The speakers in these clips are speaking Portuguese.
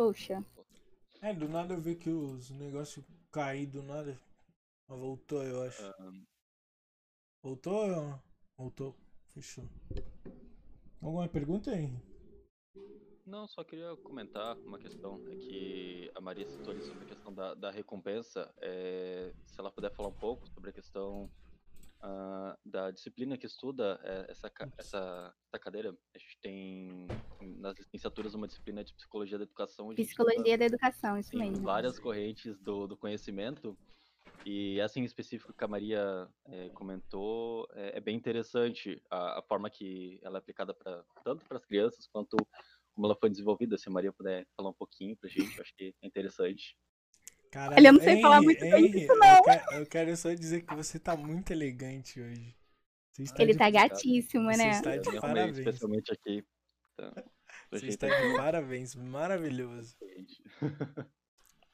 Poxa. É, do nada eu vi que os negócios caí do nada. Mas voltou, eu acho. Um, Voltou? Voltou. Fechou. Alguma pergunta aí? Não, só queria comentar uma questão. É que a Maria citou ali sobre a questão da, da recompensa. é, se ela puder falar um pouco sobre a questão ah, da disciplina que estuda é, essa, essa, essa cadeira. A gente tem nas licenciaturas uma disciplina de psicologia da educação. Psicologia da educação, isso mesmo. várias correntes do, do conhecimento e essa em específico que a Maria eh, comentou é, é bem interessante a, a forma que ela é aplicada para tanto para as crianças quanto como ela foi desenvolvida. Se a Maria puder falar um pouquinho para a gente, acho que é interessante. Caralho, Olha, eu não sei falar Henry, muito bem Henry, disso, Eu quero, eu quero só dizer que você tá muito elegante hoje. Você está Ele de, tá gatíssimo, Você né? está Eu de parabéns. especialmente aqui. Então, Você está de parabéns. Maravilhoso.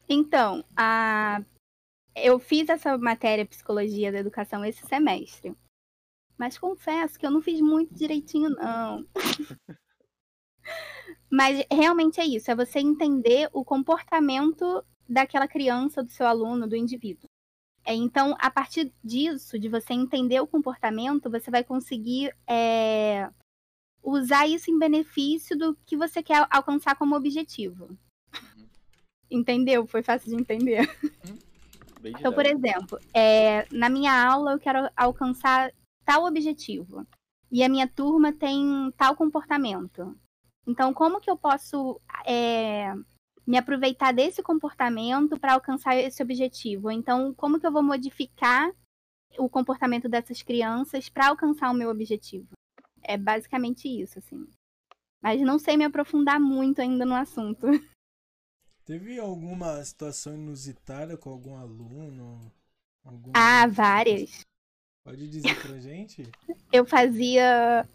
Então, a... eu fiz essa matéria Psicologia da Educação esse semestre. Mas confesso que eu não fiz muito direitinho, não. Mas realmente é isso, é você entender o comportamento daquela criança, do seu aluno, do indivíduo. É, então, a partir disso, de você entender o comportamento, você vai conseguir é, usar isso em benefício do que você quer alcançar como objetivo. Entendeu? Foi fácil de entender. Bem Então, por exemplo, é, na minha aula eu quero alcançar tal objetivo. E a minha turma tem tal comportamento. Então, como que eu posso é, me aproveitar desse comportamento para alcançar esse objetivo? Então, como que eu vou modificar o comportamento dessas crianças para alcançar o meu objetivo? É basicamente isso, assim. Mas não sei me aprofundar muito ainda no assunto. Teve alguma situação inusitada com algum aluno? Algum... Ah, várias. Pode dizer pra gente? eu fazia.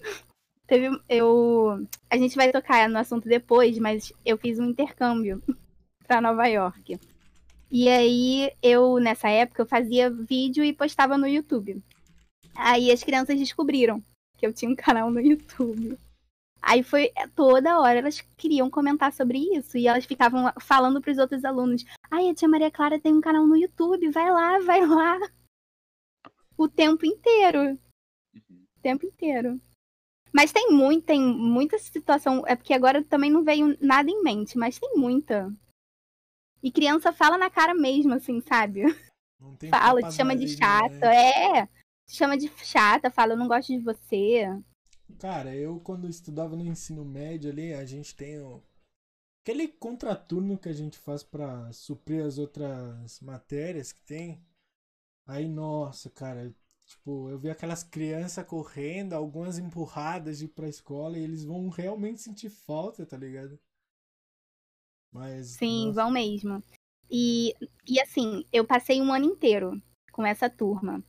Teve. Eu. A gente vai tocar no assunto depois, mas eu fiz um intercâmbio pra Nova York. E aí, eu, nessa época, eu fazia vídeo e postava no YouTube. Aí as crianças descobriram que eu tinha um canal no YouTube. Aí foi toda hora, elas queriam comentar sobre isso. E elas ficavam falando pros outros alunos: Ai, a tia Maria Clara tem um canal no YouTube, vai lá, vai lá. O tempo inteiro Uhum. o tempo inteiro. Mas tem muito, tem muita situação. É porque agora também não veio nada em mente, mas tem muita. E criança fala na cara mesmo, assim, sabe? Não tem Fala, te chama de chata. né? É. Te chama de chata, fala, eu não gosto de você. Cara, eu quando estudava no ensino médio ali, a gente tem o... aquele contraturno que a gente faz pra suprir as outras matérias que tem. Aí, nossa, cara, tipo, eu vi aquelas crianças correndo, algumas empurradas de ir pra escola e eles vão realmente sentir falta, tá ligado? Mas. Sim, nossa, vão mesmo. E, e assim, eu passei um ano inteiro com essa turma.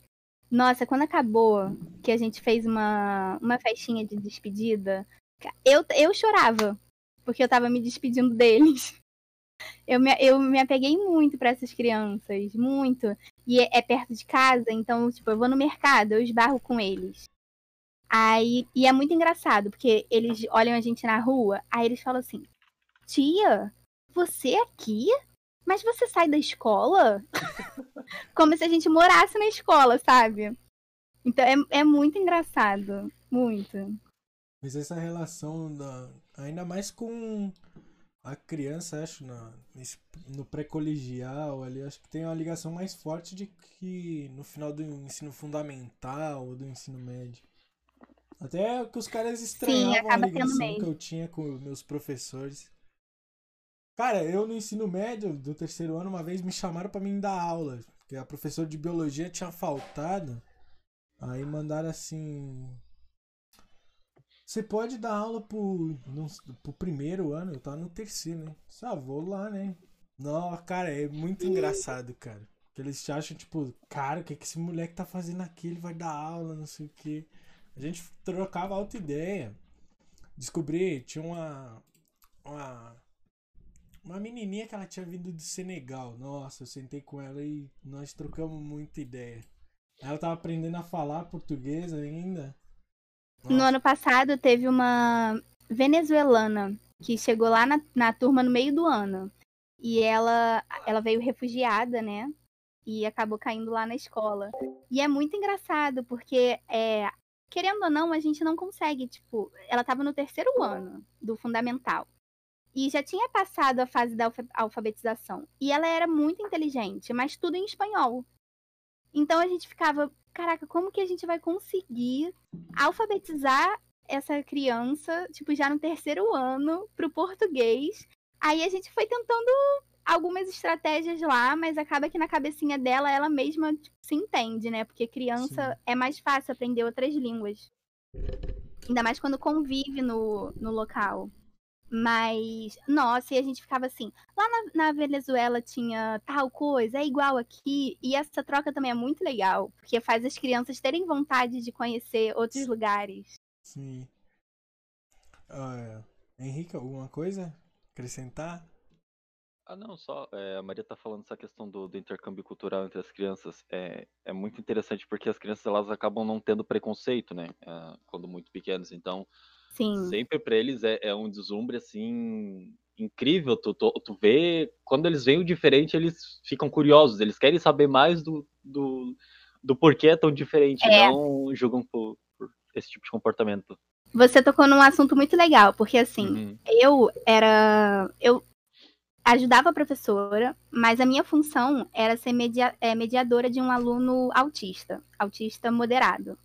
Nossa, quando acabou, que a gente fez uma, uma festinha de despedida, eu, eu chorava, porque eu tava me despedindo deles. Eu me, eu me apeguei muito pra essas crianças, muito. E é, é perto de casa, então, tipo, eu vou no mercado, eu esbarro com eles. Aí, e é muito engraçado, porque eles olham a gente na rua, aí eles falam assim: Tia, você aqui? Mas você sai da escola? Como se a gente morasse na escola, sabe? Então é, é muito engraçado. Muito. Mas essa relação, da... ainda mais com a criança, acho, na... no pré-colegial ali, acho que tem uma ligação mais forte de que no final do ensino fundamental ou do ensino médio. Até que os caras estranhavam a acaba tendo ligação que eu tinha com meus professores. Cara, eu no ensino médio do terceiro ano, uma vez me chamaram pra mim dar aula, porque a professora de biologia tinha faltado. Aí mandaram assim. Você pode dar aula pro, no, pro primeiro ano, eu tava no terceiro, né? Só vou lá, né? Não, cara, é muito engraçado, cara. Que eles acham, tipo, cara, o que, que esse moleque tá fazendo aqui? Ele vai dar aula, não sei o quê. A gente trocava alta ideia. Descobri, tinha uma. Uma. Uma menininha que ela tinha vindo do Senegal. Nossa, eu sentei com ela e nós trocamos muita ideia. Ela tava aprendendo a falar português ainda. No Nossa, ano passado teve uma venezuelana que chegou lá na, na turma no meio do ano. E ela, ela veio refugiada, né? E acabou caindo lá na escola. E é muito engraçado, porque, é, querendo ou não, a gente não consegue, tipo, ela estava no terceiro ano do fundamental. E já tinha passado a fase da alfabetização. E ela era muito inteligente, mas tudo em espanhol. Então a gente ficava, caraca, como que a gente vai conseguir alfabetizar essa criança, tipo, já no terceiro ano, pro português? Aí a gente foi tentando algumas estratégias lá, mas acaba que na cabecinha dela ela mesma tipo, se entende, né? Porque criança Sim. é mais fácil aprender outras línguas. Ainda mais quando convive no, no local. Mas, nossa, e a gente ficava assim, lá na, na, Venezuela tinha tal coisa, é igual aqui, e essa troca também é muito legal, porque faz as crianças terem vontade de conhecer outros lugares. Sim. Uh, Henrique, alguma coisa? Acrescentar? Ah, não, só é, a Maria tá falando essa questão do, do, intercâmbio cultural entre as crianças. É, é muito interessante porque as crianças elas acabam não tendo preconceito, né? É, quando muito pequenas. Então, Sim. Sempre para eles é, é, um deslumbre assim incrível. Tu, tu, tu vê quando eles veem o diferente, eles ficam curiosos. Eles querem saber mais do, do, do porquê é tão diferente. É. Não julgam por, por, esse tipo de comportamento. Você tocou num assunto muito legal, porque assim, uhum. eu era. Eu ajudava a professora, mas a minha função era ser media, é, mediadora de um aluno autista, autista moderado.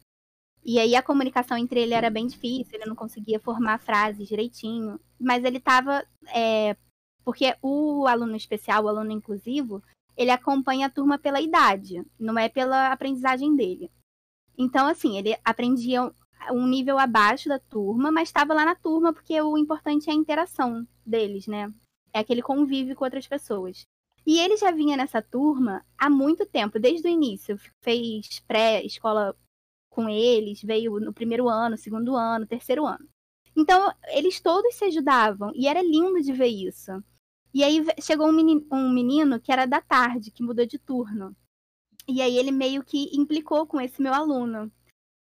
E aí a comunicação entre ele era bem difícil, ele não conseguia formar frases direitinho, mas ele estava. É, porque o aluno especial, o aluno inclusivo, ele acompanha a turma pela idade, não é pela aprendizagem dele. Então, assim, ele aprendia um nível abaixo da turma, mas estava lá na turma porque o importante é a interação deles, né? É aquele convívio com outras pessoas. E ele já vinha nessa turma há muito tempo, desde o início. Fez pré-escola com eles, veio no primeiro ano, segundo ano, terceiro ano. Então, eles todos se ajudavam e era lindo de ver isso. E aí chegou um menino, um menino que era da tarde, que mudou de turno. E aí ele meio que implicou com esse meu aluno.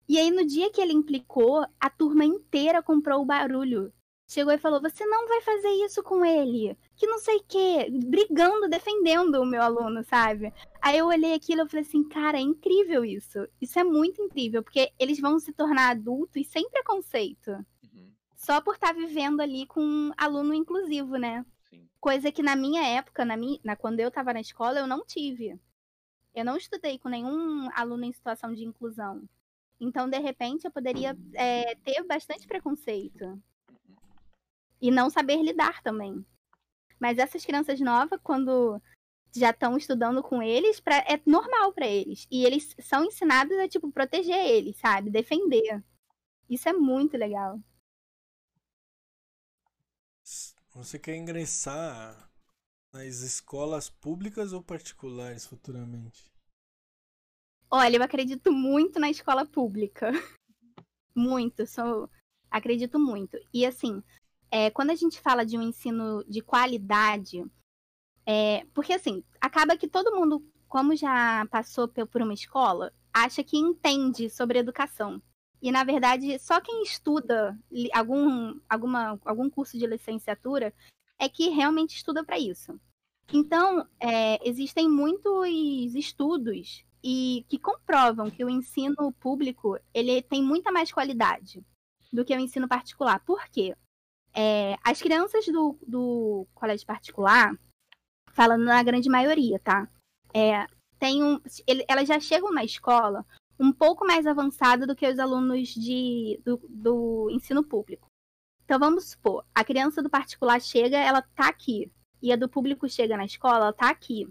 E aí no dia que ele implicou, a turma inteira comprou o barulho chegou e falou: Você não vai fazer isso com ele, que não sei o quê, brigando, defendendo o meu aluno, sabe? Aí eu olhei aquilo e falei assim: Cara, é incrível isso. Isso é muito incrível, porque eles vão se tornar adultos sem preconceito. Uhum. Só por estar tá vivendo ali com um aluno inclusivo, né? Sim. Coisa que na minha época, na minha, na, quando eu estava na escola, eu não tive. Eu não estudei com nenhum aluno em situação de inclusão. Então, de repente, eu poderia é, ter bastante preconceito e não saber lidar também. Mas essas crianças novas, quando já estão estudando com eles, pra, é normal para eles. E eles são ensinados a, tipo, proteger eles, sabe? Defender. Isso é muito legal. Você quer ingressar nas escolas públicas ou particulares futuramente? Olha, eu acredito muito na escola pública. Muito, sou acredito muito. E assim, é, quando a gente fala de um ensino de qualidade, é, porque assim, acaba que todo mundo, como já passou por uma escola, acha que entende sobre educação. E, na verdade, só quem estuda algum, alguma, algum curso de licenciatura é que realmente estuda para isso. Então, é, existem muitos estudos e que comprovam que o ensino público ele tem muita mais qualidade do que o ensino particular. Por quê? É, as crianças do, do colégio particular, falando na grande maioria, tá? É, tem um, ele, elas já chegam na escola um pouco mais avançada do que os alunos de, do, do ensino público. Então vamos supor, a criança do particular chega, ela tá aqui. E a do público chega na escola, ela tá aqui.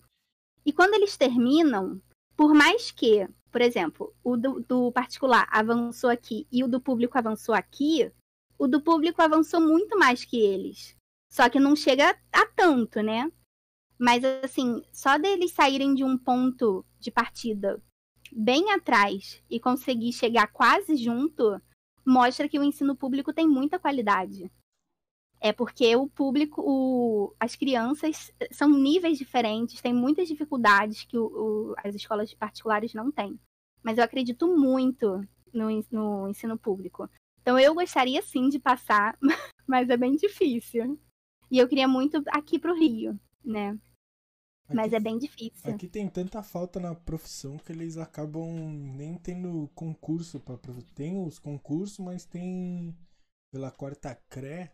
E quando eles terminam, por mais que, por exemplo, o do, do particular avançou aqui e o do público avançou aqui, o do público avançou muito mais que eles. Só que não chega a tanto, né? Mas assim, só deles saírem de um ponto de partida bem atrás e conseguir chegar quase junto, mostra que o ensino público tem muita qualidade. É porque o público, o, as crianças são níveis diferentes, têm muitas dificuldades que o, o, as escolas particulares não têm. Mas eu acredito muito no, no ensino público. Então eu gostaria sim de passar, mas é bem difícil. E eu queria muito aqui pro Rio, né? Aqui, Mas é bem difícil. Aqui tem tanta falta na profissão que eles acabam nem tendo concurso para Tem os concursos, mas tem pela quarta CRE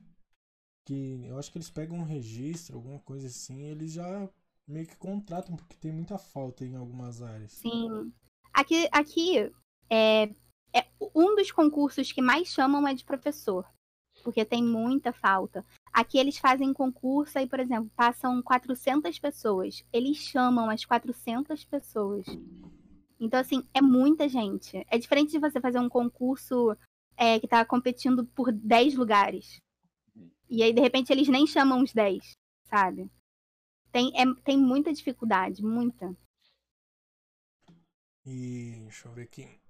que eu acho que eles pegam um registro, alguma coisa assim, e eles já meio que contratam porque tem muita falta em algumas áreas. Sim. Aqui, aqui é, é um dos concursos que mais chamam é de professor, porque tem muita falta. Aqui eles fazem concurso e, por exemplo, passam 400 pessoas. Eles chamam as 400 pessoas. Então, assim, é muita gente. É diferente de você fazer um concurso é, que tá competindo por 10 lugares. E aí, de repente, eles nem chamam os 10, sabe? Tem, é, tem muita dificuldade, muita. E deixa eu ver aqui.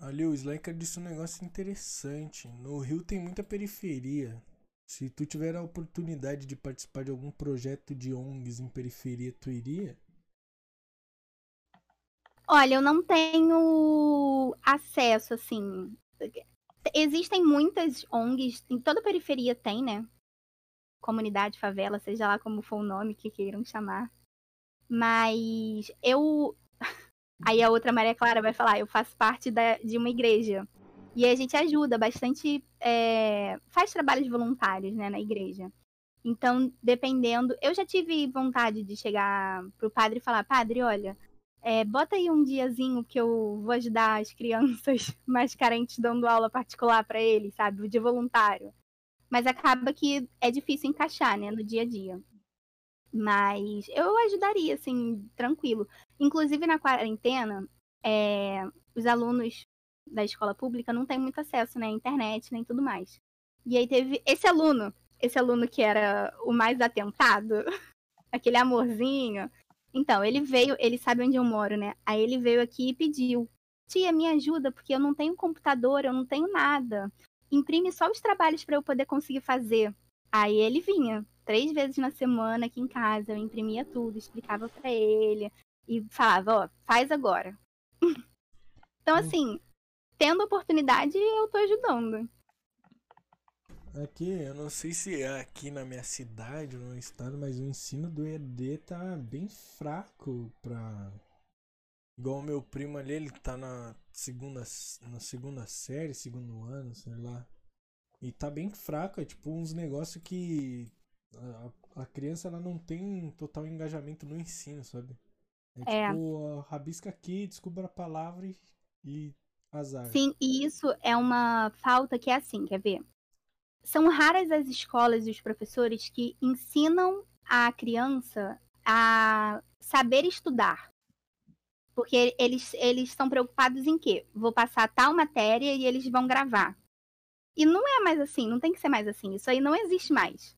Ali o Slacker disse um negócio interessante. No Rio tem muita periferia. Se tu tiver a oportunidade de participar de algum projeto de ONGs em periferia, tu iria? Olha, eu não tenho acesso, assim. Existem muitas ONGs, em toda periferia tem, né? Comunidade, favela, seja lá como for o nome que queiram chamar. Mas eu. Aí a outra Maria Clara vai falar, eu faço parte da, de uma igreja. E a gente ajuda bastante, é, faz trabalhos voluntários né, na igreja. Então, dependendo. Eu já tive vontade de chegar pro padre e falar: Padre, olha, é, bota aí um diazinho que eu vou ajudar as crianças mais carentes dando aula particular para eles, sabe? De voluntário. Mas acaba que é difícil encaixar, né, no dia a dia. Mas eu ajudaria, assim, tranquilo. Inclusive na quarentena, é, os alunos da escola pública não tem muito acesso, né, à internet, nem tudo mais. E aí teve esse aluno, esse aluno que era o mais atentado, aquele amorzinho. Então, ele veio, ele sabe onde eu moro, né? Aí ele veio aqui e pediu: "Tia, me ajuda, porque eu não tenho computador, eu não tenho nada. Imprime só os trabalhos para eu poder conseguir fazer". Aí ele vinha três vezes na semana aqui em casa, eu imprimia tudo, explicava para ele e falava, ó, faz agora. então assim, tendo oportunidade, eu tô ajudando. Aqui, eu não sei se é aqui na minha cidade ou no estado, mas o ensino do ED tá bem fraco pra. Igual o meu primo ali, ele tá na segunda, na segunda série, segundo ano, sei lá. E tá bem fraco, é tipo uns negócios que a, a criança ela não tem total engajamento no ensino, sabe? É, é. tipo, rabisca aqui, descubra a palavra e, e Azar. Sim, e isso é uma falta que é assim, quer ver? São raras as escolas e os professores que ensinam a criança a saber estudar. Porque eles, eles estão preocupados em quê? Vou passar tal matéria e eles vão gravar. E não é mais assim, não tem que ser mais assim. Isso aí não existe mais.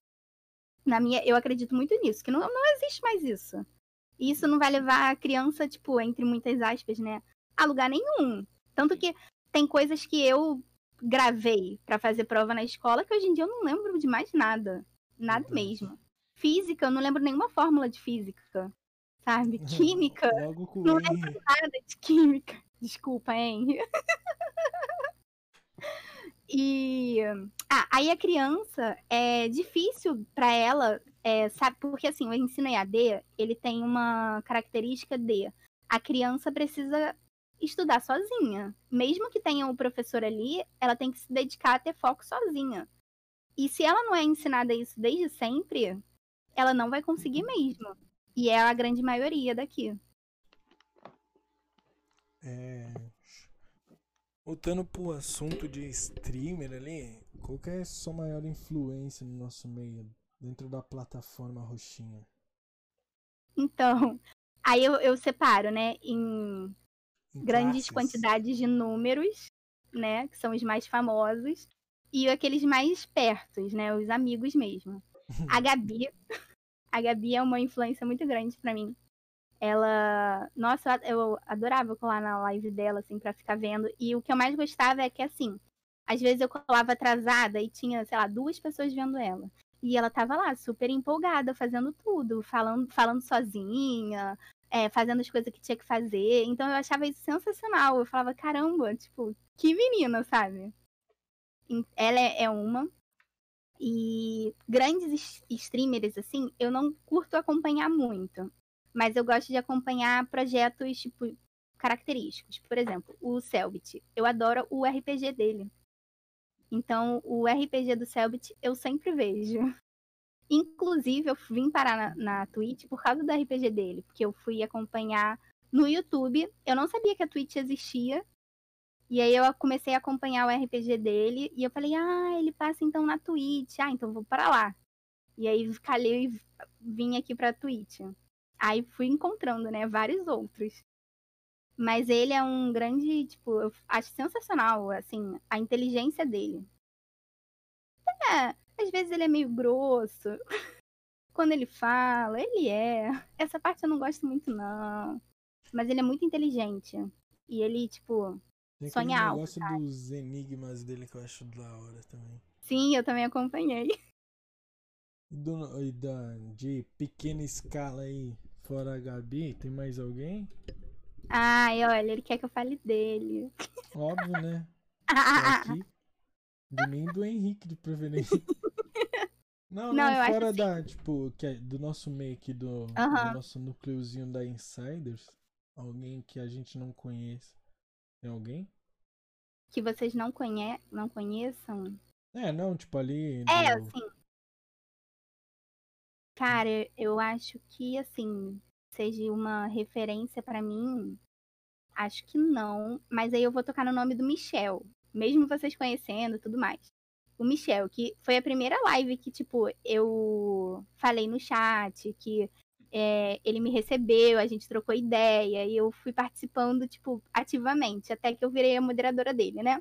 Na minha, eu acredito muito nisso, que não, não existe mais isso. E isso não vai levar a criança, tipo, entre muitas aspas, né, a lugar nenhum. Tanto que tem coisas que eu gravei para fazer prova na escola que hoje em dia eu não lembro de mais nada. Nada uhum. mesmo. Física, eu não lembro nenhuma fórmula de física. Sabe? Química. não lembro nada de química. Desculpa, hein? e. Ah, aí a criança é difícil para ela, é, sabe? Porque assim, o ensino EAD, ele tem uma característica de a criança precisa estudar sozinha. Mesmo que tenha o um professor ali, ela tem que se dedicar a ter foco sozinha. E se ela não é ensinada isso desde sempre, ela não vai conseguir mesmo. E é a grande maioria daqui. É... Voltando pro assunto de streamer ali, qual que é a sua maior influência no nosso meio, dentro da plataforma roxinha? Então, aí eu, eu separo, né, em grandes quantidades de números, né? Que são os mais famosos. E aqueles mais pertos, né? Os amigos mesmo. A Gabi. A Gabi é uma influência muito grande para mim. Ela. Nossa, eu adorava colar na live dela, assim, pra ficar vendo. E o que eu mais gostava é que, assim, às vezes eu colava atrasada e tinha, sei lá, duas pessoas vendo ela. E ela tava lá, super empolgada, fazendo tudo, falando, falando sozinha, é, fazendo as coisas que tinha que fazer. Então eu achava isso sensacional. Eu falava, caramba, tipo, que menina, sabe? Ela é uma. E grandes streamers, assim, eu não curto acompanhar muito. Mas eu gosto de acompanhar projetos, tipo, característicos. Por exemplo, o Selbit. Eu adoro o RPG dele. Então, o RPG do Selbit eu sempre vejo. Inclusive, eu vim parar na, na Twitch por causa do RPG dele, porque eu fui acompanhar no YouTube. Eu não sabia que a Twitch existia. E aí eu comecei a acompanhar o RPG dele e eu falei, ah, ele passa então na Twitch. Ah, então vou para lá. E aí calhei e vim aqui pra Twitch. Aí fui encontrando, né, vários outros. Mas ele é um grande, tipo, eu acho sensacional, assim, a inteligência dele. É, às vezes ele é meio grosso. Quando ele fala, ele é. Essa parte eu não gosto muito, não. Mas ele é muito inteligente. E ele, tipo, Tem sonha alto. negócio sabe? dos enigmas dele que eu acho da hora também. Sim, eu também acompanhei. E, do, e da, de pequena escala aí, fora a Gabi, tem mais alguém? Ai, olha, ele quer que eu fale dele. Óbvio, né? Aqui. De mim do Henrique, de preferência. Não, Não, não, fora assim- da, tipo, que é do nosso meio aqui, do, do nosso núcleozinho da Insiders. Alguém que a gente não conhece. Tem alguém? que vocês não, conhe não conheçam. É, não, tipo ali. É, do- assim. Cara, eu acho que, assim, seja uma referência pra mim. Acho que não. Mas aí eu vou tocar no nome do Michel. Mesmo vocês conhecendo tudo mais. O Michel, que foi a primeira live que, tipo, eu falei no chat, que é, ele me recebeu, a gente trocou ideia, e eu fui participando, tipo, ativamente, até que eu virei a moderadora dele, né?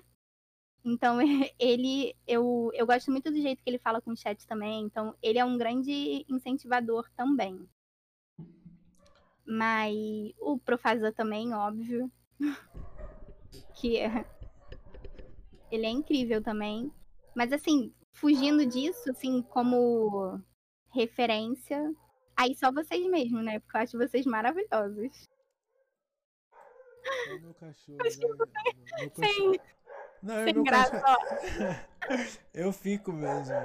Então, ele, eu, eu gosto muito do jeito que ele fala com o chat também. Então, ele é um grande incentivador também. Mas o Profazan também, óbvio. que é, ele é incrível também. Mas, assim, fugindo disso, assim, como referência, aí só vocês mesmo, né? Porque eu acho vocês maravilhosos. É meu cachorro, né? Meu Sem, cachorro. Não, é sem meu graça, cachorro. Eu fico mesmo.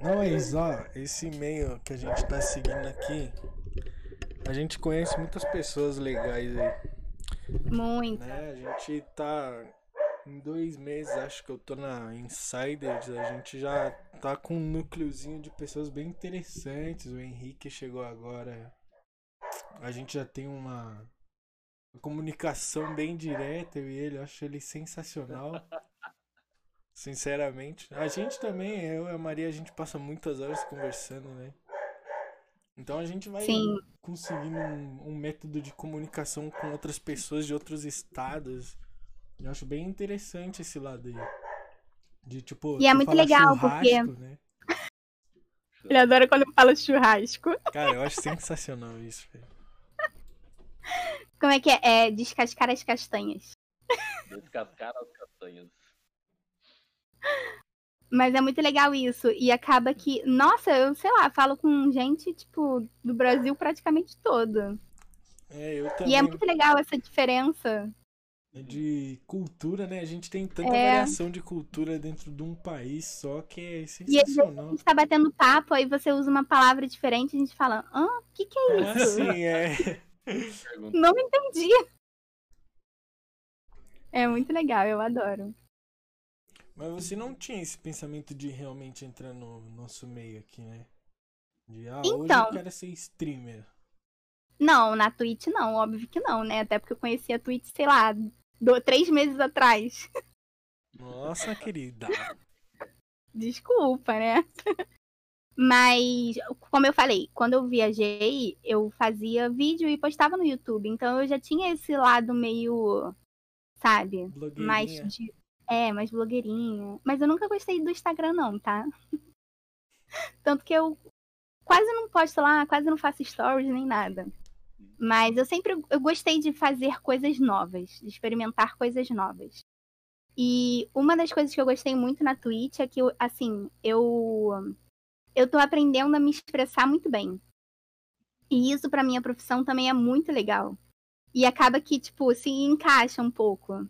Não, mas ó, esse e-mail que a gente tá seguindo aqui, a gente conhece muitas pessoas legais aí, Muito. né? A gente tá em dois meses, acho que eu tô na Insiders, a gente já tá com um núcleozinho de pessoas bem interessantes. O Henrique chegou agora. A gente já tem uma uma comunicação bem direta, eu e ele, eu acho ele sensacional. Sinceramente. A gente também, eu e a Maria, a gente passa muitas horas conversando, né? Então a gente vai Sim. conseguindo um, um método de comunicação com outras pessoas de outros estados. Eu acho bem interessante esse lado aí. De tipo, E é muito fala legal, porque- churrasco, né? Ele adora quando eu falo churrasco. Cara, eu acho sensacional isso, velho. Como é que é? É descascar as castanhas. Descascar as castanhas. Mas é muito legal isso. E acaba que, nossa, eu sei lá, falo com gente, tipo, do Brasil praticamente todo. É, eu E também. é muito legal essa diferença. de cultura, né? A gente tem tanta É. variação de cultura dentro de um país só que é E às vezes a sensacional. gente tá batendo papo, aí você usa uma palavra diferente e a gente fala, hã? O que, que é isso? Assim, é. Pergunta. Não entendi. É muito legal, eu adoro. Mas você não tinha esse pensamento de realmente entrar no nosso meio aqui, né? De, ah, hoje Então. eu quero ser streamer. Não, na Twitch não, óbvio que não, né? Até porque eu conheci a Twitch, sei lá, do- três meses atrás. Nossa, querida. Desculpa, né? Mas, como eu falei, quando eu viajei, eu fazia vídeo e postava no YouTube. Então eu já tinha esse lado meio, sabe? Mais de. É, mais blogueirinha. Mas eu nunca gostei do Instagram, não, tá? Tanto que eu quase não posto lá, quase não faço stories nem nada. Mas eu sempre eu gostei de fazer coisas novas, de experimentar coisas novas. E uma das coisas que eu gostei muito na Twitch é que, assim, eu eu tô aprendendo a me expressar muito bem. E isso pra minha profissão também é muito legal. E acaba que, tipo, se encaixa um pouco.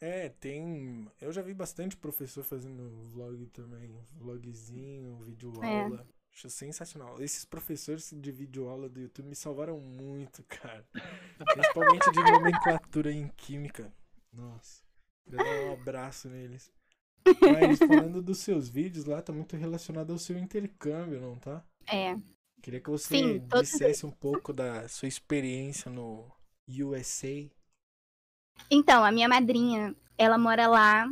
É, tem. Eu já vi bastante professor fazendo vlog também. Vlogzinho, vídeo aula. É. Acho sensacional. Esses professores de vídeo aula do YouTube me salvaram muito, cara. Principalmente de nomenclatura em química. Nossa. Queria dar um abraço neles. Mas falando dos seus vídeos lá, tá muito relacionado ao seu intercâmbio, não tá? É. Queria que você Sim, dissesse um pouco da sua experiência no USA. Então, a minha madrinha, ela mora lá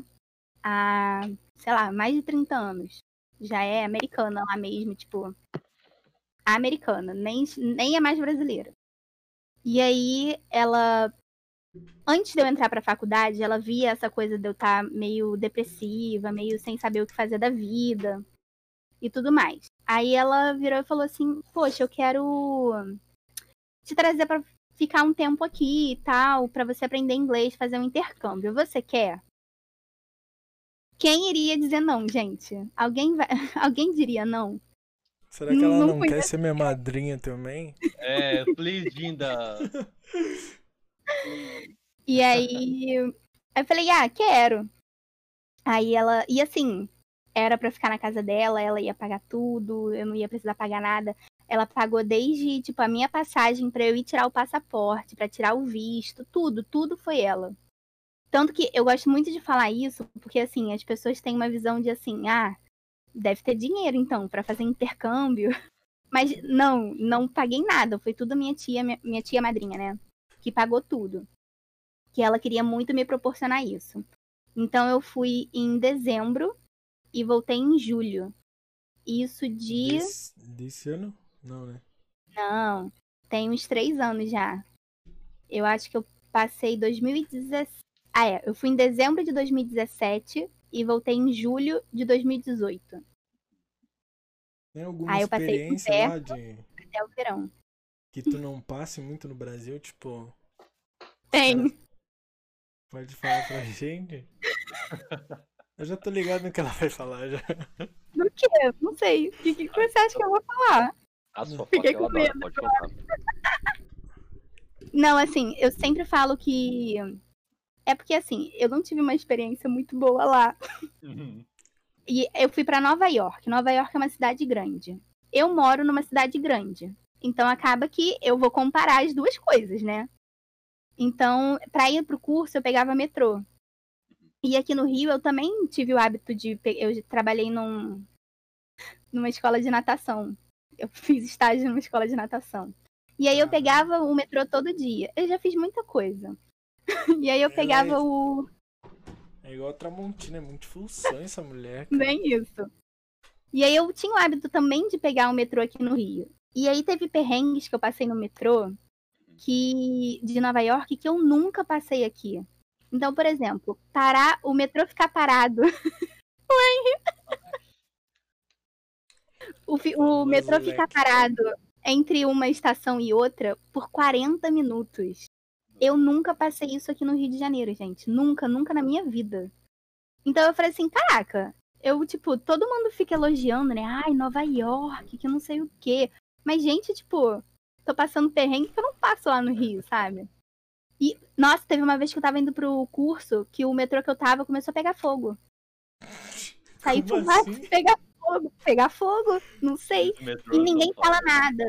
há, sei lá, mais de 30 anos. Já é americana lá mesmo, tipo. Americana, nem, nem é mais brasileira. E aí, ela. Antes de eu entrar pra faculdade, ela via essa coisa de eu estar tá meio depressiva, meio sem saber o que fazer da vida e tudo mais. Aí ela virou e falou assim: Poxa, eu quero te trazer para ficar um tempo aqui e tal, para você aprender inglês, fazer um intercâmbio. Você quer? Quem iria dizer não, gente? Alguém vai... alguém diria não? Será que ela não, não quer ser minha madrinha também? É, please, Linda. e aí eu falei: "Ah, quero". Aí ela, e assim, era para ficar na casa dela, ela ia pagar tudo, eu não ia precisar pagar nada. Ela pagou desde, tipo, a minha passagem para eu ir tirar o passaporte, para tirar o visto, tudo, tudo foi ela. Tanto que eu gosto muito de falar isso, porque assim, as pessoas têm uma visão de assim, ah, deve ter dinheiro então para fazer intercâmbio. Mas não, não paguei nada, foi tudo minha tia, minha, minha tia madrinha, né, que pagou tudo. Que ela queria muito me proporcionar isso. Então eu fui em dezembro e voltei em julho. Isso de. Desse, desse ano? Não, né? Não, tem uns três anos já. Eu acho que eu passei 2017. Ah, é. Eu fui em dezembro de 2017 e voltei em julho de 2018. Tem alguma Aí eu experiência lá de. Até o verão. Que tu não passe muito no Brasil, tipo. Tem. Pode falar pra gente? Eu já tô ligado no que ela vai falar já. No quê? Não sei. O que, que você acha que eu vou falar? A sua Fiquei com medo. Pode Não, assim, eu sempre falo que. É porque, assim, eu não tive uma experiência muito boa lá. Uhum. E eu fui para Nova York. Nova York é uma cidade grande. Eu moro numa cidade grande. Então acaba que eu vou comparar as duas coisas, né? Então, para ir pro curso, eu pegava metrô. E aqui no Rio eu também tive o hábito de. Eu trabalhei num, numa escola de natação. Eu fiz estágio numa escola de natação. E aí eu ah. pegava o metrô todo dia. Eu já fiz muita coisa. e aí eu pegava é o. É igual a Tramontina, é muito função essa mulher. Cara. Bem isso. E aí eu tinha o hábito também de pegar o metrô aqui no Rio. E aí teve perrengues que eu passei no metrô que de Nova York que eu nunca passei aqui. Então, por exemplo, parar, o metrô ficar parado. o, o metrô ficar parado entre uma estação e outra por 40 minutos. Eu nunca passei isso aqui no Rio de Janeiro, gente. Nunca, nunca na minha vida. Então eu falei assim, caraca, eu, tipo, todo mundo fica elogiando, né? Ai, Nova York, que não sei o quê. Mas, gente, tipo, tô passando perrengue que eu não passo lá no Rio, sabe? E, nossa, teve uma vez que eu tava indo pro curso que o metrô que eu tava começou a pegar fogo. Saí fumar, assim? pegar fogo, pegar fogo, não sei. E ninguém fala nada.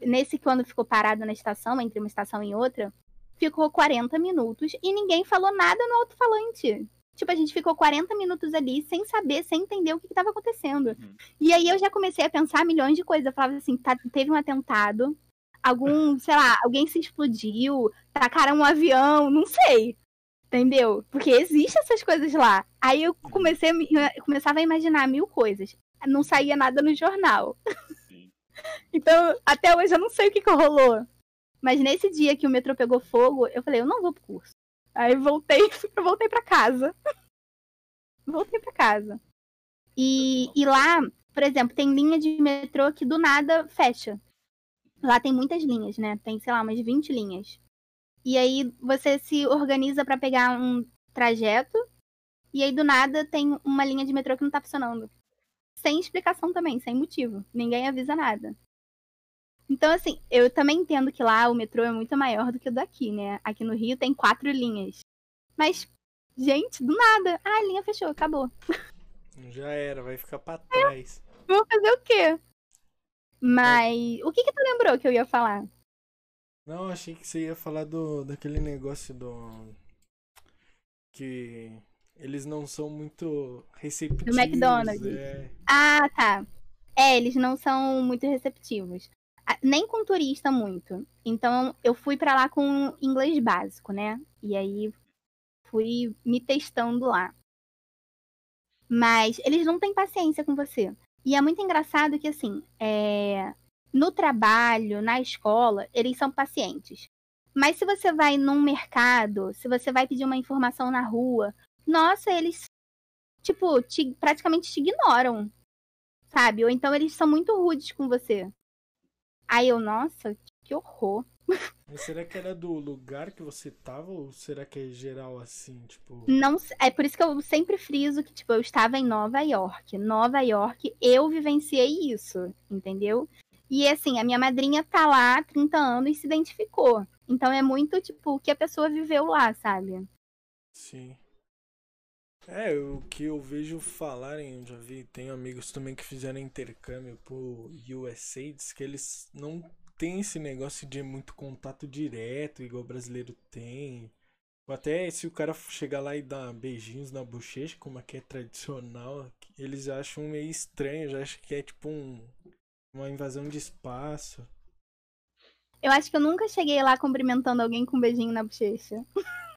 Nesse quando ficou parado na estação, entre uma estação e outra, ficou 40 minutos e ninguém falou nada no alto-falante. Tipo, a gente ficou 40 minutos ali sem saber, sem entender o que estava acontecendo. Uhum. E aí eu já comecei a pensar milhões de coisas. Eu falava assim, tá, teve um atentado, algum, sei lá, alguém se explodiu, tacaram um avião, não sei. Entendeu? Porque existem essas coisas lá. Aí eu comecei eu começava a imaginar mil coisas. Não saía nada no jornal. então, até hoje eu não sei o que, que rolou. Mas nesse dia que o metrô pegou fogo, eu falei, eu não vou pro curso. Aí voltei, voltei para casa. voltei para casa. E, e lá, por exemplo, tem linha de metrô que do nada fecha. Lá tem muitas linhas, né? Tem, sei lá, umas 20 linhas. E aí você se organiza para pegar um trajeto e aí do nada tem uma linha de metrô que não tá funcionando. Sem explicação também, sem motivo. Ninguém avisa nada. Então, assim, eu também entendo que lá o metrô é muito maior do que o daqui, né? Aqui no Rio tem quatro linhas. Mas Gente, do nada. Ah, a linha fechou, acabou. Já era, vai ficar pra trás. Vou fazer o quê? Mas. O que que tu lembrou que eu ia falar? Não, achei que você ia falar do daquele negócio do. Que eles não são muito receptivos. Do McDonald's. É. Ah, tá. É, eles não são muito receptivos. Ah, Nem com turista muito. Então eu fui pra lá com inglês básico, né? E aí fui me testando lá. Mas eles não têm paciência com você. E é muito engraçado que, assim, é, no trabalho, na escola, eles são pacientes. Mas se você vai num mercado, se você vai pedir uma informação na rua, nossa, eles, tipo, te- praticamente te ignoram, sabe? Ou então eles são muito rudes com você. Aí eu, nossa, que horror. Mas será que era do lugar que você tava ou será que é geral assim, tipo. Não, é por isso que eu sempre friso que, tipo, eu estava em Nova York. Nova York, eu vivenciei isso, entendeu? E assim, a minha madrinha tá lá há 30 anos e se identificou. Então é muito, tipo, o que a pessoa viveu lá, sabe? Sim. É, o que eu vejo falarem, eu já vi, tenho amigos também que fizeram intercâmbio pro diz que eles não têm esse negócio de muito contato direto, igual o brasileiro tem. Ou até se o cara chegar lá e dar beijinhos na bochecha, como aqui é tradicional, eles acham meio estranho, já acham que é tipo um, uma invasão de espaço. Eu acho que eu nunca cheguei lá cumprimentando alguém com um beijinho na bochecha.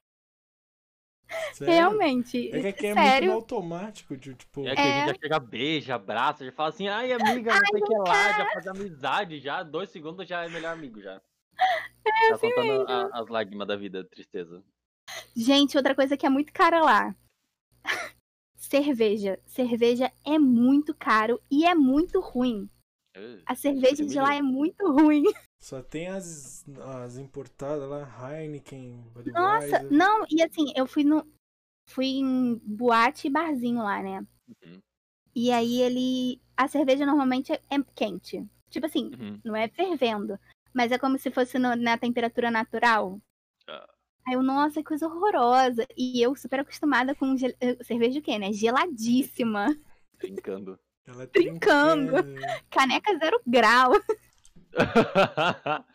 Sério? Realmente. É que aqui é muito Sério. no automático, de, tipo. É que a É. gente já chega, beija, abraça, já fala assim, ai amiga, não sei o que lá, já faz amizade, já dois segundos já é melhor amigo já. É tá assim contando a- as lágrimas da vida, tristeza. Gente, outra coisa que é muito cara lá. Cerveja. Cerveja é muito caro e é muito ruim. Eh, A cerveja de lá é muito ruim. Só tem as, as importadas lá, Heineken, Nossa, Budweiser. não, e assim, eu fui no. Fui em boate e barzinho lá, né? Uhum, E aí ele. A cerveja normalmente é, é quente. Tipo assim, uhum. não é fervendo. Mas é como se fosse no- na temperatura natural. Ah. Aí eu, nossa, que coisa horrorosa. E eu super acostumada com gel- eh, cerveja o quê, né? Geladíssima. Brincando. Ela é Brincando. trincando. Caneca zero grau.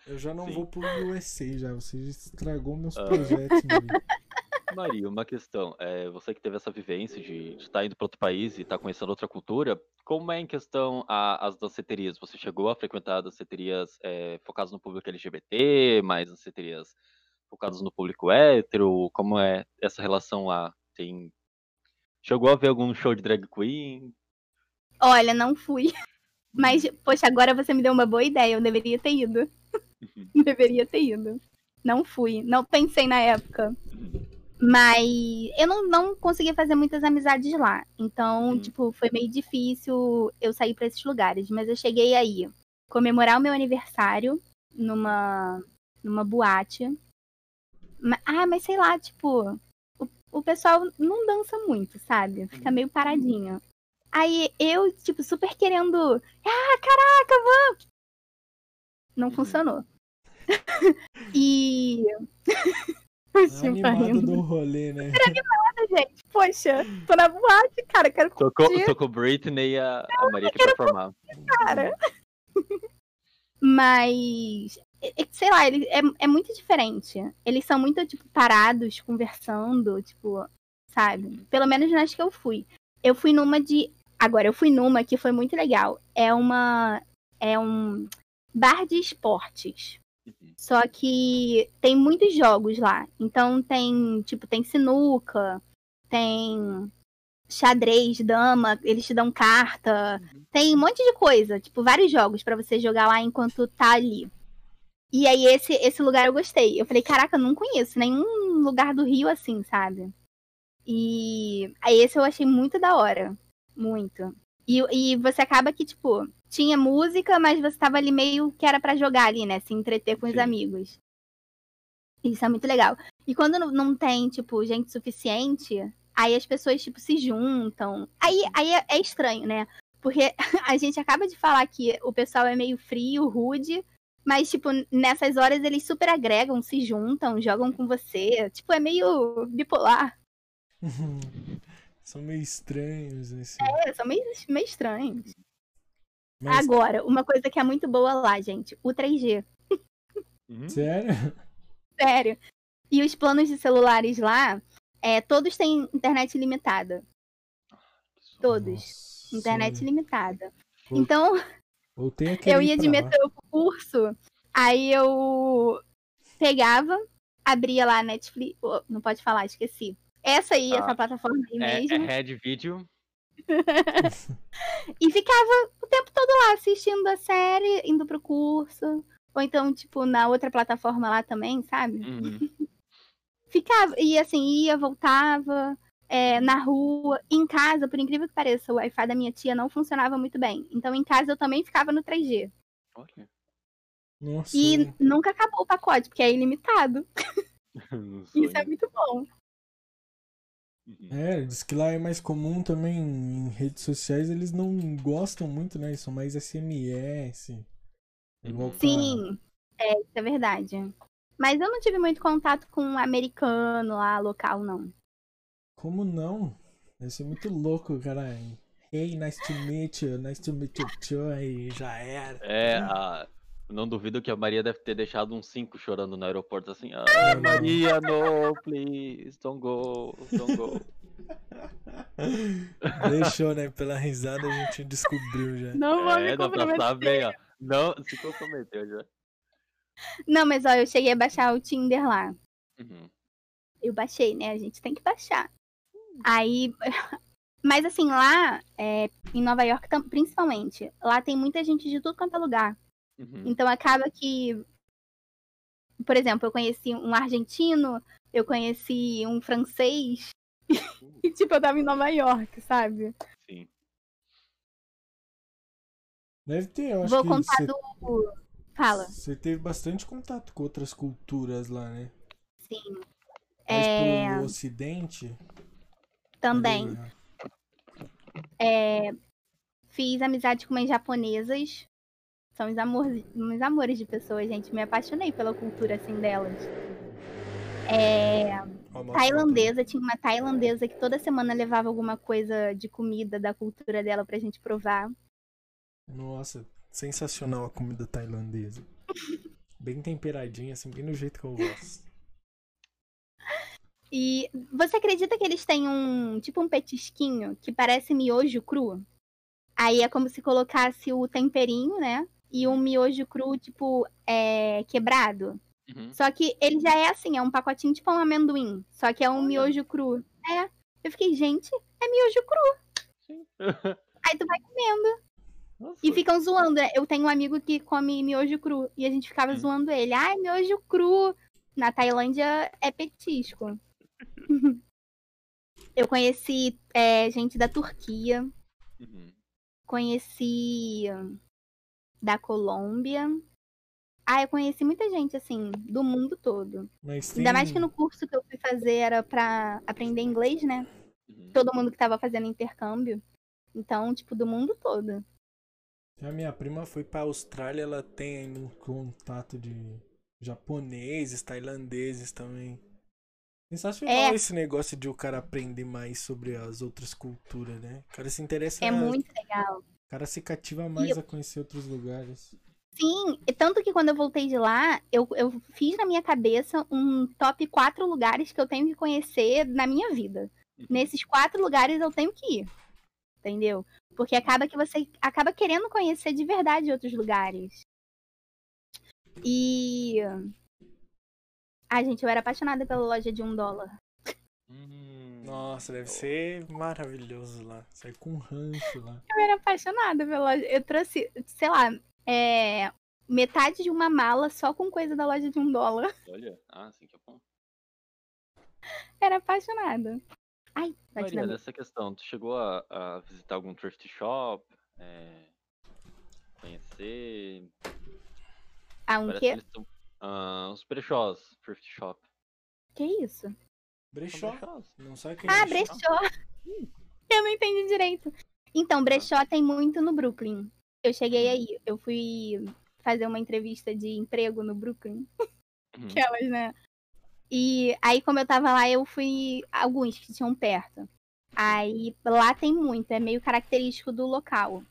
Eu já não Sim. vou pro USA já, você já estragou meus Ah. projetos. Maria, uma questão. É, você que teve essa vivência de estar indo para outro país e estar conhecendo outra cultura, como é em questão a- as danceterias? Você chegou a frequentar danceterias é, focadas no público LGBT, mais danceterias focadas no público hétero? Como é essa relação lá? Tem... Chegou a ver algum show de drag queen? Olha, não fui. Mas, poxa, agora você me deu uma boa ideia. Eu deveria ter ido. deveria ter ido. Não fui. Não pensei na época. Mas eu não, não consegui fazer muitas amizades lá. Então, Uhum. tipo, foi meio difícil eu sair pra esses lugares. Mas eu cheguei aí comemorar o meu aniversário numa, numa boate. Ah, mas sei lá, tipo, o, o pessoal não dança muito, sabe? Fica meio paradinho. Aí eu, tipo, super querendo. Ah, caraca, vamos! Não Uhum. funcionou. e. o A Chico animada rindo. do rolê, né? gente. Poxa, tô na boate, cara, quero Tocou, curtir, tocou Britney e a, a Maria que performar. cara. Mas, sei lá, ele, é, é muito diferente. Eles são muito, tipo, parados, conversando, tipo, sabe? Pelo menos nas que eu fui. Eu fui numa de. Agora, eu fui numa que foi muito legal. É uma. É um bar de esportes. Uhum. Só que tem muitos jogos lá. Então tem, tipo, tem sinuca, tem xadrez, dama, eles te dão carta, tem um monte de coisa, tipo, vários jogos pra você jogar lá enquanto tá ali. E aí esse esse lugar eu gostei. Eu falei, caraca, eu não conheço nenhum lugar do Rio assim, sabe? E aí esse eu achei muito da hora, muito. E, e você acaba que, tipo, tinha música, mas você tava ali meio que era pra jogar ali, né? Se entreter com os Sim. amigos. Isso é muito legal. E quando não- não tem, tipo, gente suficiente, aí as pessoas, tipo, se juntam. Aí, aí é, é estranho, né? Porque a gente acaba de falar que o pessoal é meio frio, rude, mas, tipo, nessas horas eles super agregam, se juntam, jogam com você. Tipo, é meio bipolar. São meio estranhos, assim. É, são meio, meio estranhos. Mas, Agora, uma coisa que é muito boa lá, gente, o 3G. Uhum. sério? Sério. E os planos de celulares lá, é, todos têm internet limitada. Todos. Nossa, Internet limitada. Pô, Então, eu ir ia de metrô pro curso, aí eu pegava, abria lá a Netflix. oh, não pode falar, esqueci. Essa aí, Ah, essa plataforma aí É, mesmo. é Red Video. E ficava o tempo todo lá assistindo a série, indo pro curso. Ou então, tipo, na outra plataforma lá também, sabe? Uhum. Ficava, e assim, ia, voltava, é, na rua, em casa, por incrível que pareça, o Wi-Fi da minha tia não funcionava muito bem. Então, em casa, eu também ficava no 3G. Olha. Nossa. E nunca acabou o pacote, porque é ilimitado. Isso é muito bom. Uhum. É, diz que lá é mais comum também em redes sociais, eles não gostam muito, né? Eles são mais SMS. Igual pra- Sim, é, isso é verdade. Mas eu não tive muito contato com um americano lá, local, não. Como não? Deve ser muito louco, cara. Hey, nice to meet you, nice to meet you too, aí já era. É, a... não duvido que a Maria deve ter deixado uns cinco chorando no aeroporto assim. Ah, não. Maria, no, please, don't go, don't go. Deixou, né? Pela risada a gente descobriu já. Não vou me É, dá pra comprometer. saber, ó. Não, se comprometeu já. Não, mas ó, eu cheguei a baixar o Tinder lá. Uhum. Eu baixei, né? A gente tem que baixar. Aí. Mas assim, lá, é, em Nova York, principalmente, lá tem muita gente de tudo quanto é lugar. Uhum. Então acaba que. Por exemplo, eu conheci um argentino, eu conheci um francês. E tipo, eu tava em Nova York, sabe? Sim. Deve ter, eu acho Vou que contar você, do. Fala. você teve bastante contato com outras culturas lá, né? Sim. Mais É. pro ocidente. Também. né? É, fiz amizade com umas japonesas. São uns amores, uns amores de pessoas, gente. Me apaixonei pela cultura assim delas. É, tailandesa, tinha uma tailandesa que toda semana levava alguma coisa de comida da cultura dela pra gente provar. Nossa, sensacional a comida tailandesa. Bem temperadinha, assim, bem do jeito que eu gosto. E você acredita que eles têm um tipo um petisquinho que parece miojo cru? Aí é como se colocasse o temperinho, né? E um miojo cru, tipo, é, quebrado. Uhum. Só que ele já é assim, é um pacotinho tipo um amendoim. Só que é um miojo cru. É. Eu fiquei, gente, é miojo cru. Sim. Aí tu vai comendo. Nossa. E ficam zoando. né? Eu tenho um amigo que come miojo cru. E a gente ficava Hum. zoando ele. Ai, miojo cru. Na Tailândia é petisco. eu conheci é, gente da Turquia. Uhum. Conheci da Colômbia. Ah, eu conheci muita gente, assim, do mundo todo. Mas tem... Ainda mais que no curso que eu fui fazer era pra aprender inglês, né? Uhum. Todo mundo que tava fazendo intercâmbio. Então, tipo, do mundo todo. A minha prima foi pra Austrália, ela tem ainda um contato de japoneses, tailandeses também. Sensacional É. esse negócio de o cara aprender mais sobre as outras culturas, né? O cara se interessa, É muito legal. O cara se cativa mais a conhecer outros lugares. Sim, e tanto que quando eu voltei de lá, eu, eu fiz na minha cabeça um top quatro lugares que eu tenho que conhecer na minha vida. Uhum. Nesses quatro lugares eu tenho que ir. Entendeu? Porque acaba que você acaba querendo conhecer de verdade outros lugares. E. Ai, gente, eu era apaixonada pela loja de um dólar. Hum. Nossa, deve ser maravilhoso lá. Sai com rancho lá. Eu era apaixonada pela loja. Eu trouxe, sei lá, é, metade de uma mala só com coisa da loja de um dólar. Olha, ah, sim que é bom. Era apaixonada. Ai, Maria, nessa questão, tu chegou a, a visitar algum thrift shop? É, conhecer? Ah, um Parece que quê? eles são, ah, os brechós, thrift shop. Que isso? Brechó. Não sabe o que é Ah, brechó? brechó. Eu não entendi direito. Então, brechó tem muito no Brooklyn. Eu cheguei aí, eu fui fazer uma entrevista de emprego no Brooklyn. Uhum. Aquelas, né? E aí, como eu tava lá, eu fui alguns que tinham perto. Aí lá tem muito, é meio característico do local.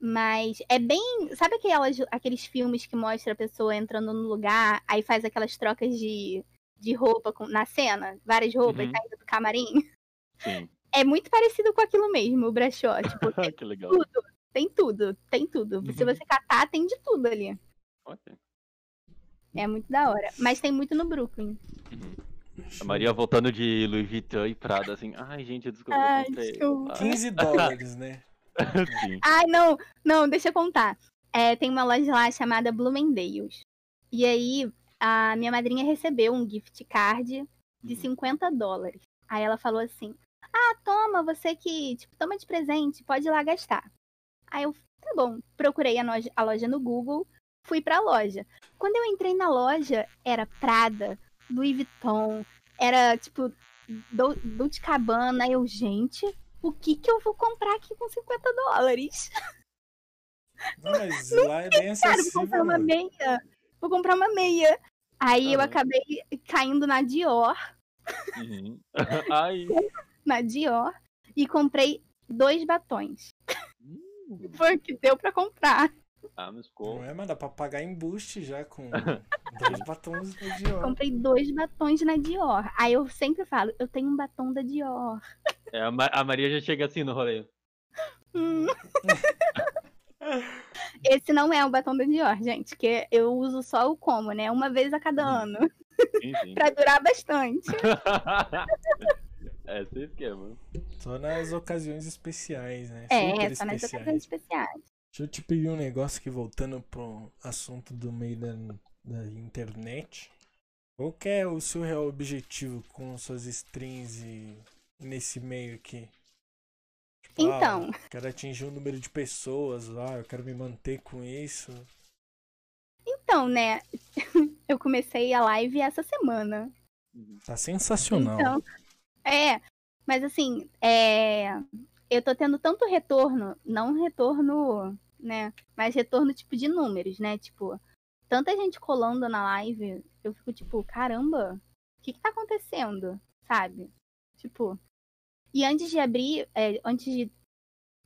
Mas é bem. Sabe aquelas, aqueles filmes que mostra a pessoa entrando no lugar, aí faz aquelas trocas de, de roupa com, na cena? Várias roupas Uhum. saindo do camarim? Sim. É muito parecido com aquilo mesmo, o brechó. Tipo, tem que legal. tudo, tem tudo, tem tudo. Se Uhum. você catar, tem de tudo ali. Ok. É muito da hora. Mas tem muito no Brooklyn. A Maria voltando de Louis Vuitton e Prada, assim, ai gente, eu descobri Ai, que eu comprei. desculpa. Ah, 15 dólares, né? Ai, não, não, deixa eu contar. É, tem uma loja lá chamada Bloomingdale's. E aí, a minha madrinha recebeu um gift card de Uhum. 50 dólares. Aí ela falou assim: Ah, toma, você que, tipo, toma de presente, pode ir lá gastar. Aí eu, tá bom, procurei a loja, a loja no Google, fui pra loja. Quando eu entrei na loja, era Prada, Louis Vuitton, era tipo Dol- Dolce Cabana. Eu, gente, o que que eu vou comprar aqui com 50 dólares? Não, mas lá é bem Cara, vou acessível. comprar uma mano. meia. Vou comprar uma meia. Aí eu Aham. acabei caindo na Dior, Uhum. Ai. na Dior, e comprei dois batons. Hum. Foi o que deu pra comprar. Ah, mas ficou. Não é, mas dá pra pagar embuste já com dois batons do Dior. Comprei dois batons na Dior. Aí eu sempre falo, eu tenho um batom da Dior. É, a, Ma- a Maria já chega assim no rolê. Hum. Esse não é o batom da Dior, gente, que eu uso só o como, né? Uma vez a cada Hum. ano, Sim, sim. pra durar bastante. é esse esquema. Só nas ocasiões especiais, né? É, Super só nas especiais. ocasiões especiais. Deixa eu te pedir um negócio aqui, voltando pro assunto do meio da, da internet. Qual que é o seu real objetivo com suas strings e nesse meio aqui? Então. Ah, quero atingir um número de pessoas lá, eu quero me manter com isso. Então, né? Eu comecei a live essa semana. Tá sensacional. Então, é, mas assim, é, eu tô tendo tanto retorno, não retorno, né, mas retorno tipo de números, né, tipo, tanta gente colando na live, eu fico tipo, caramba, o que que tá acontecendo, sabe? Tipo, e antes de abrir, é, antes de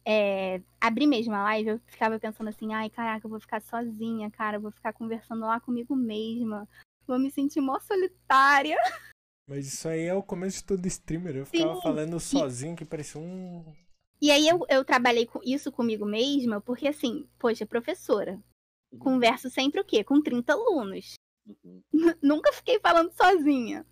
é, abrir mesmo a live, eu ficava pensando assim, ai, caraca, eu vou ficar sozinha, cara, eu vou ficar conversando lá comigo mesma, vou me sentir mó solitária. Mas isso aí é o começo de todo streamer. Eu ficava Sim, falando sozinho que parecia um. E aí eu, eu trabalhei com isso comigo mesma, porque assim, poxa, professora, converso sempre o quê? Com 30 alunos. Uhum. Nunca fiquei falando sozinha.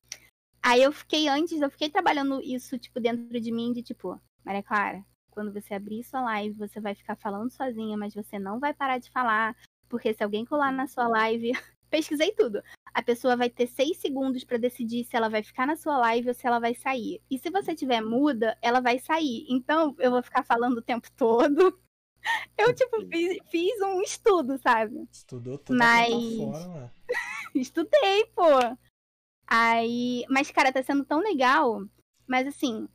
Aí eu fiquei antes, eu fiquei trabalhando isso, tipo, dentro de mim, de tipo, Maria Clara, quando você abrir sua live, você vai ficar falando sozinha, mas você não vai parar de falar, porque se alguém colar na sua live, pesquisei tudo. A pessoa vai ter seis segundos pra decidir se ela vai ficar na sua live ou se ela vai sair. E se você tiver muda, ela vai sair. Então eu vou ficar falando o tempo todo. Eu, tipo, fiz, fiz um estudo, sabe? Estudou toda Mas- a plataforma. Estudei, pô. Aí, mas cara, tá sendo tão legal. Mas assim,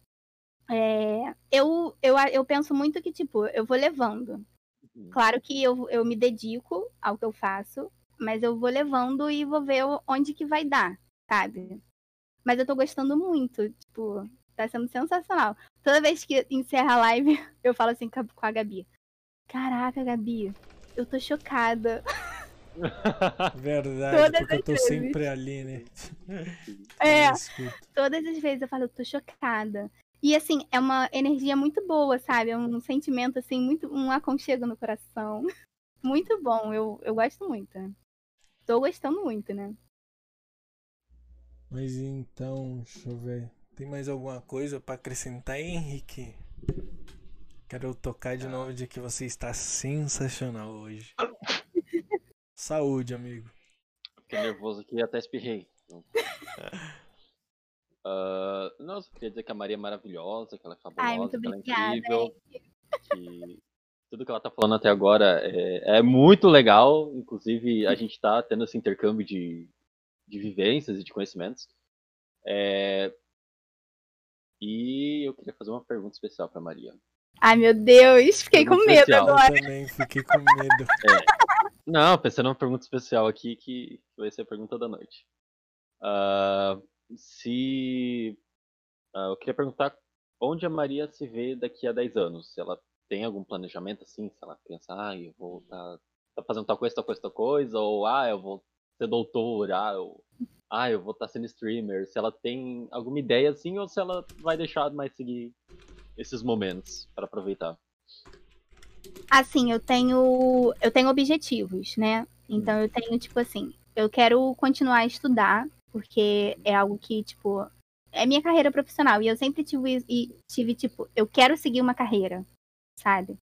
é, eu, eu, eu penso muito que, tipo, eu vou levando. Uhum. Claro que eu, eu me dedico ao que eu faço, mas eu vou levando e vou ver onde que vai dar, sabe? Mas eu tô gostando muito, tipo, tá sendo sensacional. Toda vez que encerra a live, eu falo assim com a Gabi. Caraca, Gabi, eu tô chocada. Verdade, Todas porque eu tô vezes. sempre ali, né? É, todas as vezes eu falo, eu tô chocada. E assim, é uma energia muito boa, sabe? É um sentimento, assim, muito. um aconchego no coração. Muito bom, eu, eu gosto muito. Tô gostando muito, né? Mas então, deixa eu ver. Tem mais alguma coisa pra acrescentar, Henrique? Quero tocar de novo de que você está sensacional hoje. Saúde, amigo. Fiquei nervoso aqui até espirrei. Não, só queria dizer que a Maria é maravilhosa, que ela é fabulosa, Ai, muito que ela é obrigada, incrível. Que tudo que ela tá falando até agora é, é muito legal. Inclusive, a gente tá tendo esse intercâmbio de, de vivências e de conhecimentos. É, E eu queria fazer uma pergunta especial pra Maria. Ai, meu Deus, fiquei com medo especial. agora. Eu também fiquei com medo. Não, pensando numa pergunta especial aqui que vai ser a pergunta da noite. Uh, se. Uh, eu queria perguntar onde a Maria se vê daqui a 10 anos. Se ela tem algum planejamento assim, se ela pensa, ah, eu vou estar tá, tá fazendo tal coisa, tal coisa, tal coisa, ou ah, eu vou ser doutora, ah, eu, ah, eu vou estar tá sendo streamer. Se ela tem alguma ideia assim, ou se ela vai deixar mais seguir esses momentos para aproveitar. Assim, eu tenho eu tenho objetivos, né? Então eu tenho tipo assim, eu quero continuar a estudar, porque é algo que tipo é minha carreira profissional e eu sempre tive e tive tipo, eu quero seguir uma carreira, sabe?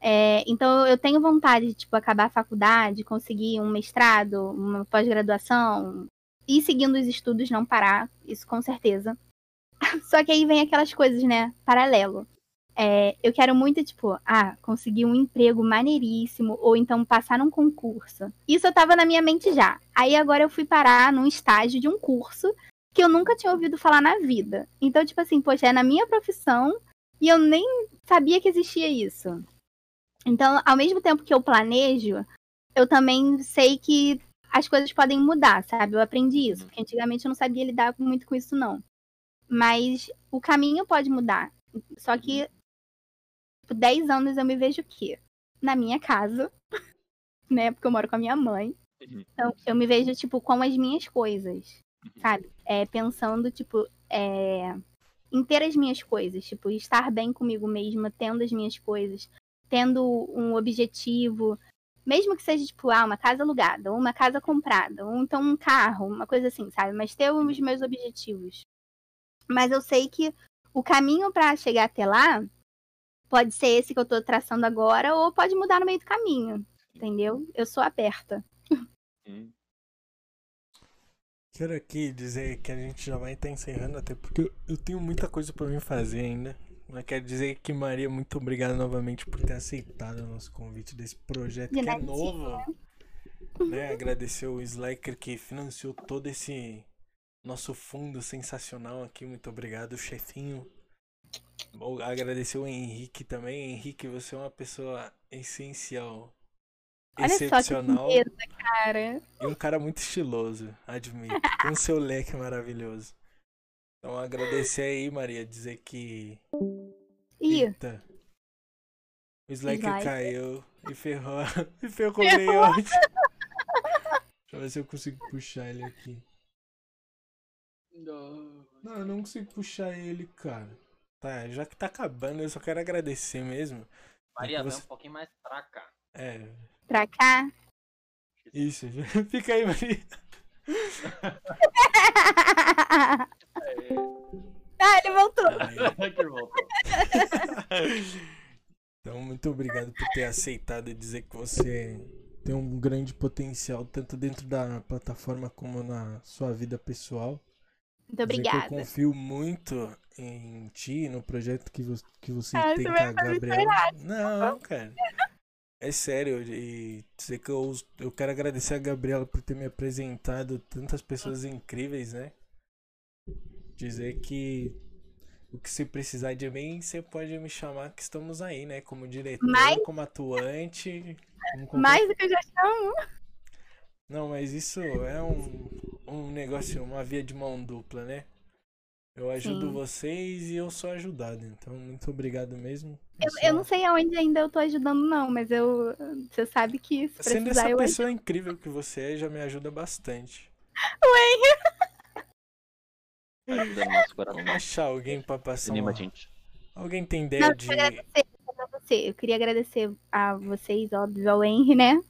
É, então eu tenho vontade de tipo acabar a faculdade, conseguir um mestrado, uma pós-graduação e seguindo os estudos não parar, isso com certeza. Só que aí vem aquelas coisas, né, paralelo. É, eu quero muito, tipo, ah, conseguir um emprego maneiríssimo, ou então passar num concurso. Isso eu tava na minha mente já. Aí agora eu fui parar num estágio de um curso que eu nunca tinha ouvido falar na vida. Então, tipo assim, poxa, é na minha profissão e eu nem sabia que existia isso. Então, ao mesmo tempo que eu planejo, eu também sei que as coisas podem mudar, sabe? Eu aprendi isso, porque antigamente eu não sabia lidar muito com isso, não. Mas o caminho pode mudar. Só que por 10 anos eu me vejo o quê? Na minha casa, né? Porque eu moro com a minha mãe. Uhum. Então, eu me vejo, tipo, com as minhas coisas, uhum. sabe? É, pensando, tipo, é, em ter as minhas coisas, tipo, estar bem comigo mesma, tendo as minhas coisas, tendo um objetivo, mesmo que seja, tipo, ah, uma casa alugada, ou uma casa comprada, ou então um carro, uma coisa assim, sabe? Mas ter os meus objetivos. Mas eu sei que o caminho para chegar até lá pode ser esse que eu tô traçando agora, ou pode mudar no meio do caminho. Entendeu? Eu sou aberta. Hum. Quero aqui dizer que a gente já vai estar encerrando, até porque eu tenho muita coisa para mim fazer ainda. Mas quero dizer que, Maria, muito obrigado novamente por ter aceitado o nosso convite desse projeto que é novo. Né? Agradecer o Slacker que financiou todo esse nosso fundo sensacional aqui. Muito obrigado, chefinho. Vou agradecer o Henrique também. Henrique, você é uma pessoa essencial. Olha excepcional. Só que beleza, cara. E um cara muito estiloso, admito. Com seu leque maravilhoso. Então agradecer aí, Maria, dizer que. Ih. Eita. O Slack caiu e ferrou. e ferrou o layout. Deixa eu ver se eu consigo puxar ele aqui. Não, não eu não consigo puxar ele, cara. Tá, já que tá acabando, eu só quero agradecer mesmo. Maria, você... vem um pouquinho mais pra cá. É. Pra cá? Isso, fica aí, Maria. ah, ele voltou. então, muito obrigado por ter aceitado e dizer que você tem um grande potencial, tanto dentro da plataforma como na sua vida pessoal. Muito obrigada. eu confio muito em ti, no projeto que, você, que você ah, tem com a Gabriela. Não, cara. É sério, e dizer que eu, eu quero agradecer a Gabriela por ter me apresentado tantas pessoas incríveis, né? Dizer que o que você precisar de mim, você pode me chamar que estamos aí, né? Como diretor, mais... como atuante. Como Mais do que eu já chamo. Não, mas isso é um, um negócio, uma via de mão dupla, né? Eu ajudo Sim. vocês e eu sou ajudado. Então, muito obrigado mesmo. Eu, só... eu não sei aonde ainda eu tô ajudando, não, mas eu. Você sabe que. Se Sendo essa pessoa ajudo. incrível que você é, já me ajuda bastante. Ué. Vamos achar alguém pra passar. Anima, uma... gente. Alguém tem ideia não, de. Agradecer você. Eu queria agradecer a vocês, óbvio, ao Henry, né?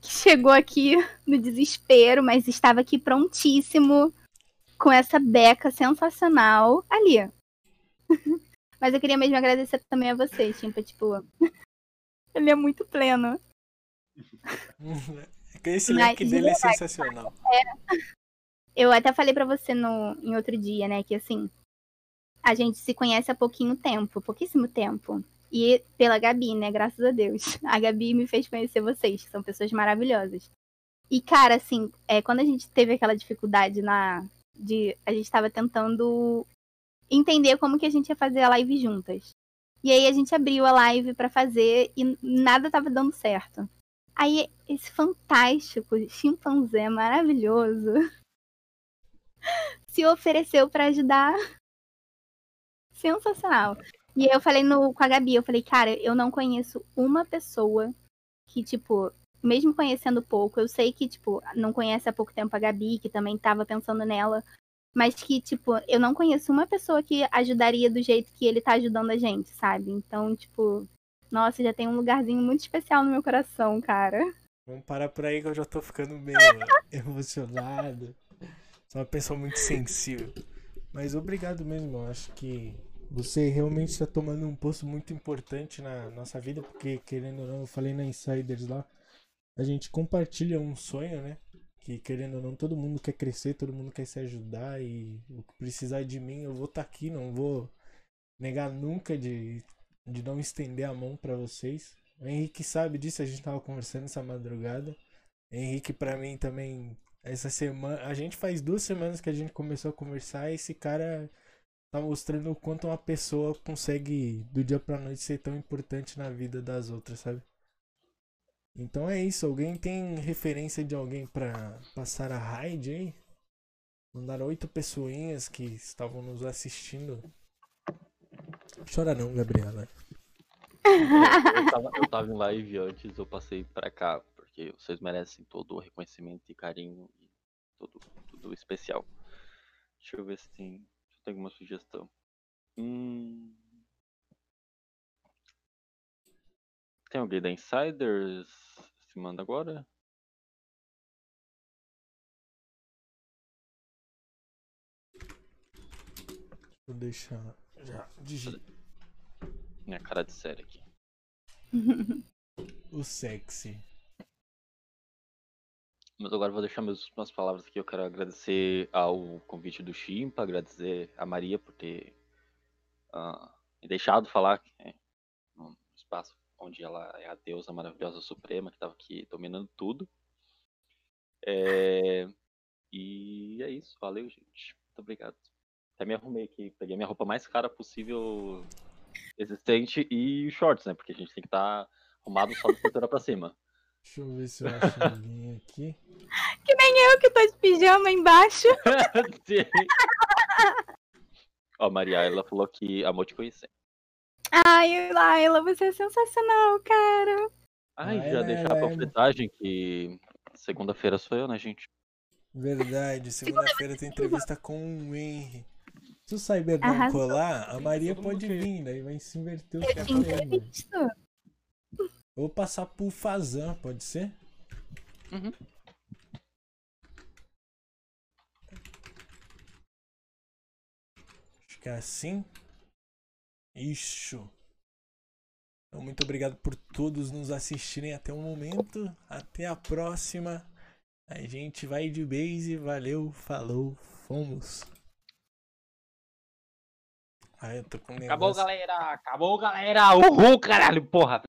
Que chegou aqui no desespero, mas estava aqui prontíssimo com essa beca sensacional ali. Mas eu queria mesmo agradecer também a vocês, tipo, tipo, ele é muito pleno. Esse leque dele é sensacional. É. Eu até falei para você no, em outro dia, né, que assim, a gente se conhece há pouquinho tempo, pouquíssimo tempo. E pela Gabi, né, graças a Deus. A Gabi me fez conhecer vocês, que são pessoas maravilhosas. E, cara, assim, é, quando a gente teve aquela dificuldade na, de a gente estava tentando entender como que a gente ia fazer a live juntas. E aí a gente abriu a live para fazer e nada tava dando certo. Aí esse fantástico chimpanzé maravilhoso se ofereceu para ajudar. Sensacional. E eu falei no, com a Gabi, eu falei, cara, eu não conheço uma pessoa que, tipo, mesmo conhecendo pouco, eu sei que, tipo, não conhece há pouco tempo a Gabi, que também tava pensando nela, mas que, tipo, eu não conheço uma pessoa que ajudaria do jeito que ele tá ajudando a gente, sabe? Então, tipo, nossa, já tem um lugarzinho muito especial no meu coração, cara. Vamos parar por aí que eu já tô ficando meio emocionado. Sou uma pessoa muito sensível. Mas obrigado mesmo, eu acho que você realmente está tomando um posto muito importante na nossa vida, porque querendo ou não, eu falei na Insiders lá, a gente compartilha um sonho, né? Que querendo ou não, todo mundo quer crescer, todo mundo quer se ajudar e o que precisar de mim, eu vou estar tá aqui, não vou negar nunca de, de não estender a mão para vocês. O Henrique sabe disso, a gente tava conversando essa madrugada. Henrique, para mim também, essa semana, a gente faz duas semanas que a gente começou a conversar e esse cara tá mostrando o quanto uma pessoa consegue do dia pra noite ser tão importante na vida das outras, sabe? Então é isso. Alguém tem referência de alguém pra passar a raid aí? Mandaram oito pessoinhas que estavam nos assistindo. Chora não, Gabriela. Eu tava, eu tava em live antes, eu passei pra cá, porque vocês merecem todo o reconhecimento e carinho e tudo, tudo especial. Deixa eu ver se tem tem alguma sugestão? Hum... Tem alguém da Insiders se manda agora? Vou deixar já digita. Minha cara de série aqui. o sexy. Mas agora vou deixar meus últimas palavras aqui. Eu quero agradecer ao convite do Chimpa, agradecer a Maria por ter uh, me deixado falar é, no espaço onde ela é a deusa maravilhosa suprema que estava aqui dominando tudo. É, e é isso. Valeu, gente. Muito obrigado. Até me arrumei aqui. Peguei minha roupa mais cara possível existente e shorts, né? Porque a gente tem que estar tá arrumado só da cintura pra cima. Deixa eu ver se eu acho alguém aqui. Que nem eu que tô de pijama embaixo. Ó, Maria, ela falou que amou te conhecer. Ai, Laila, você é sensacional, cara. Ai, já deixar a panfletagem que segunda-feira sou eu, né, gente? Verdade, segunda-feira tem entrevista com o Henry. Se o Cyber não colar, a Maria pode vir, daí vai se inverter o que é eu vou passar pro Fazan, pode ser? Uhum. Acho que é assim. Isso. Então, muito obrigado por todos nos assistirem até o momento. Até a próxima. A gente vai de base. Valeu, falou, fomos. Ai, Acabou, galera. Acabou, galera. Uhul, caralho, porra.